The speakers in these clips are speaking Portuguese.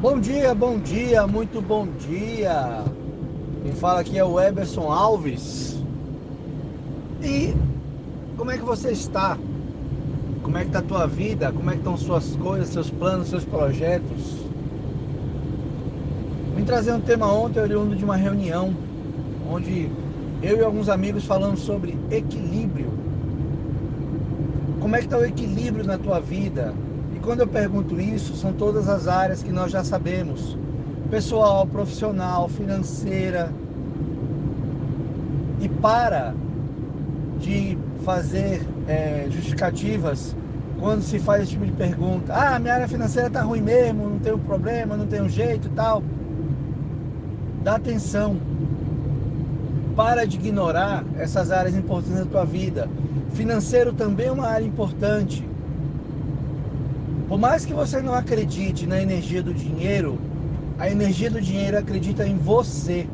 Bom dia, bom dia, muito bom dia. Quem fala aqui é o Eberson Alves. E como é que você está? Como é que está a tua vida? Como é que estão suas coisas, seus planos, seus projetos? Vim trazer um tema ontem, oriundo de uma reunião, onde eu e alguns amigos falamos sobre equilíbrio. Como é que está o equilíbrio na tua vida? Quando eu pergunto isso, são todas as áreas que nós já sabemos: pessoal, profissional, financeira. E para de fazer é, justificativas quando se faz esse tipo de pergunta. Ah, minha área financeira está ruim mesmo, não tem um problema, não tem um jeito e tal. Dá atenção. Para de ignorar essas áreas importantes da tua vida. Financeiro também é uma área importante. Por mais que você não acredite na energia do dinheiro, a energia do dinheiro acredita em você.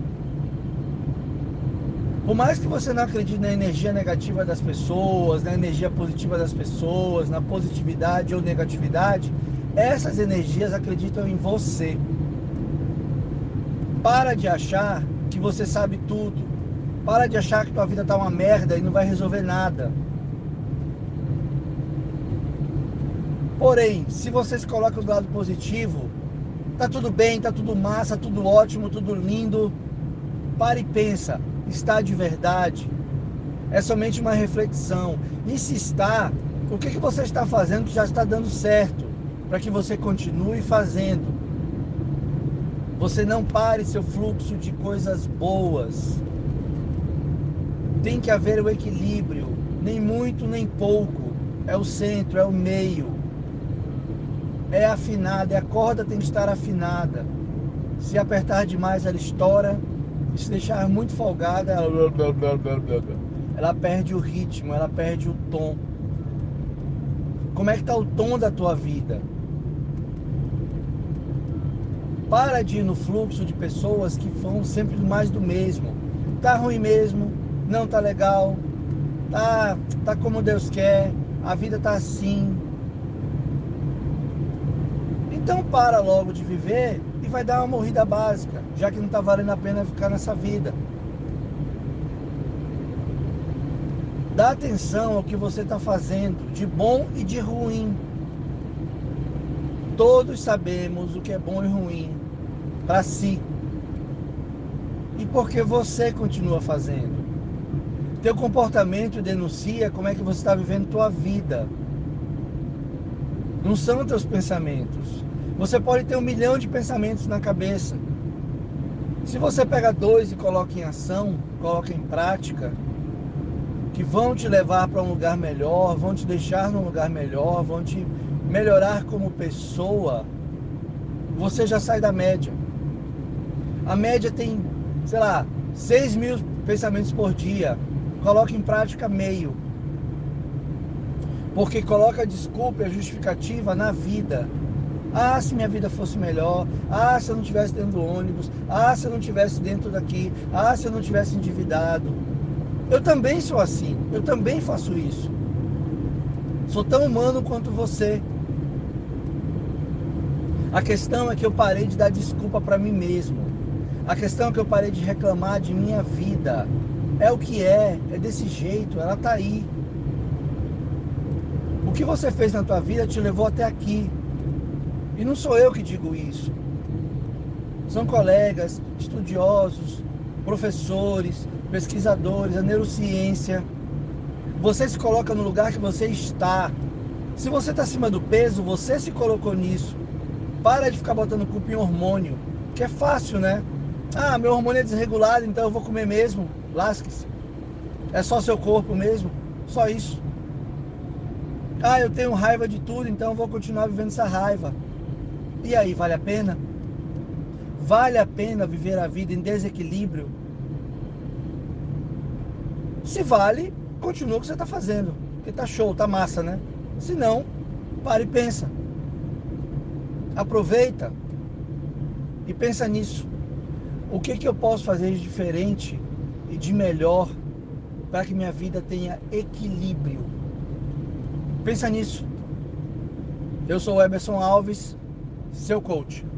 Por mais que você não acredite na energia negativa das pessoas, na energia positiva das pessoas, na positividade ou negatividade, essas energias acreditam em você. Para de achar que você sabe tudo. Para de achar que tua vida tá uma merda e não vai resolver nada. Porém, se você se coloca do lado positivo, tá tudo bem, tá tudo massa, tudo ótimo, tudo lindo. Pare e pensa, está de verdade? É somente uma reflexão. E se está, o que, que você está fazendo que já está dando certo? Para que você continue fazendo. Você não pare seu fluxo de coisas boas. Tem que haver o equilíbrio, nem muito nem pouco. É o centro, é o meio é afinada, a corda tem que estar afinada. Se apertar demais, ela estoura. E se deixar muito folgada, ela, ela perde o ritmo, ela perde o tom. Como é que está o tom da tua vida? Para de ir no fluxo de pessoas que vão sempre mais do mesmo. Tá ruim mesmo, não tá legal, tá, tá como Deus quer, a vida tá assim, então para logo de viver e vai dar uma morrida básica, já que não está valendo a pena ficar nessa vida. Dá atenção ao que você está fazendo, de bom e de ruim. Todos sabemos o que é bom e ruim para si. E porque você continua fazendo. Teu comportamento denuncia como é que você está vivendo tua vida. Não são teus pensamentos. Você pode ter um milhão de pensamentos na cabeça. Se você pega dois e coloca em ação, coloca em prática, que vão te levar para um lugar melhor, vão te deixar num lugar melhor, vão te melhorar como pessoa, você já sai da média. A média tem, sei lá, 6 mil pensamentos por dia. Coloca em prática meio. Porque coloca a desculpa e a justificativa na vida. Ah, se minha vida fosse melhor. Ah, se eu não tivesse dentro do ônibus. Ah, se eu não tivesse dentro daqui. Ah, se eu não tivesse endividado. Eu também sou assim. Eu também faço isso. Sou tão humano quanto você. A questão é que eu parei de dar desculpa para mim mesmo. A questão é que eu parei de reclamar de minha vida. É o que é, é desse jeito, ela tá aí. O que você fez na tua vida te levou até aqui. E não sou eu que digo isso. São colegas, estudiosos, professores, pesquisadores, a neurociência. Você se coloca no lugar que você está. Se você está acima do peso, você se colocou nisso. Para de ficar botando culpa em hormônio, que é fácil, né? Ah, meu hormônio é desregulado, então eu vou comer mesmo. Lasque-se. É só seu corpo mesmo. Só isso. Ah, eu tenho raiva de tudo, então eu vou continuar vivendo essa raiva. E aí, vale a pena? Vale a pena viver a vida em desequilíbrio? Se vale, continua o que você está fazendo. Porque tá show, tá massa, né? Se não, pare e pensa. Aproveita e pensa nisso. O que, que eu posso fazer de diferente e de melhor para que minha vida tenha equilíbrio? Pensa nisso. Eu sou o Emerson Alves seu coach.